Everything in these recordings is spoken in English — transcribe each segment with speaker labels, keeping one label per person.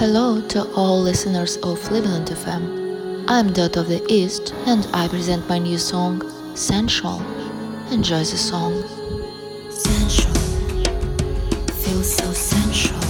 Speaker 1: Hello to all listeners of Lebanon FM. I'm Daughter of the East and I present my new song Sensual. Enjoy the song.
Speaker 2: Sensual. Feels so sensual.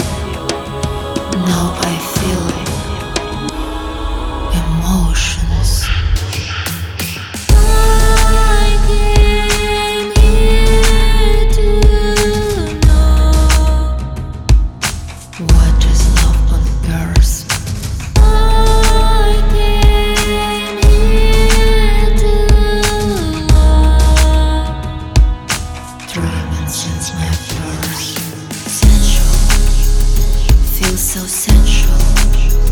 Speaker 2: Feel so sensual.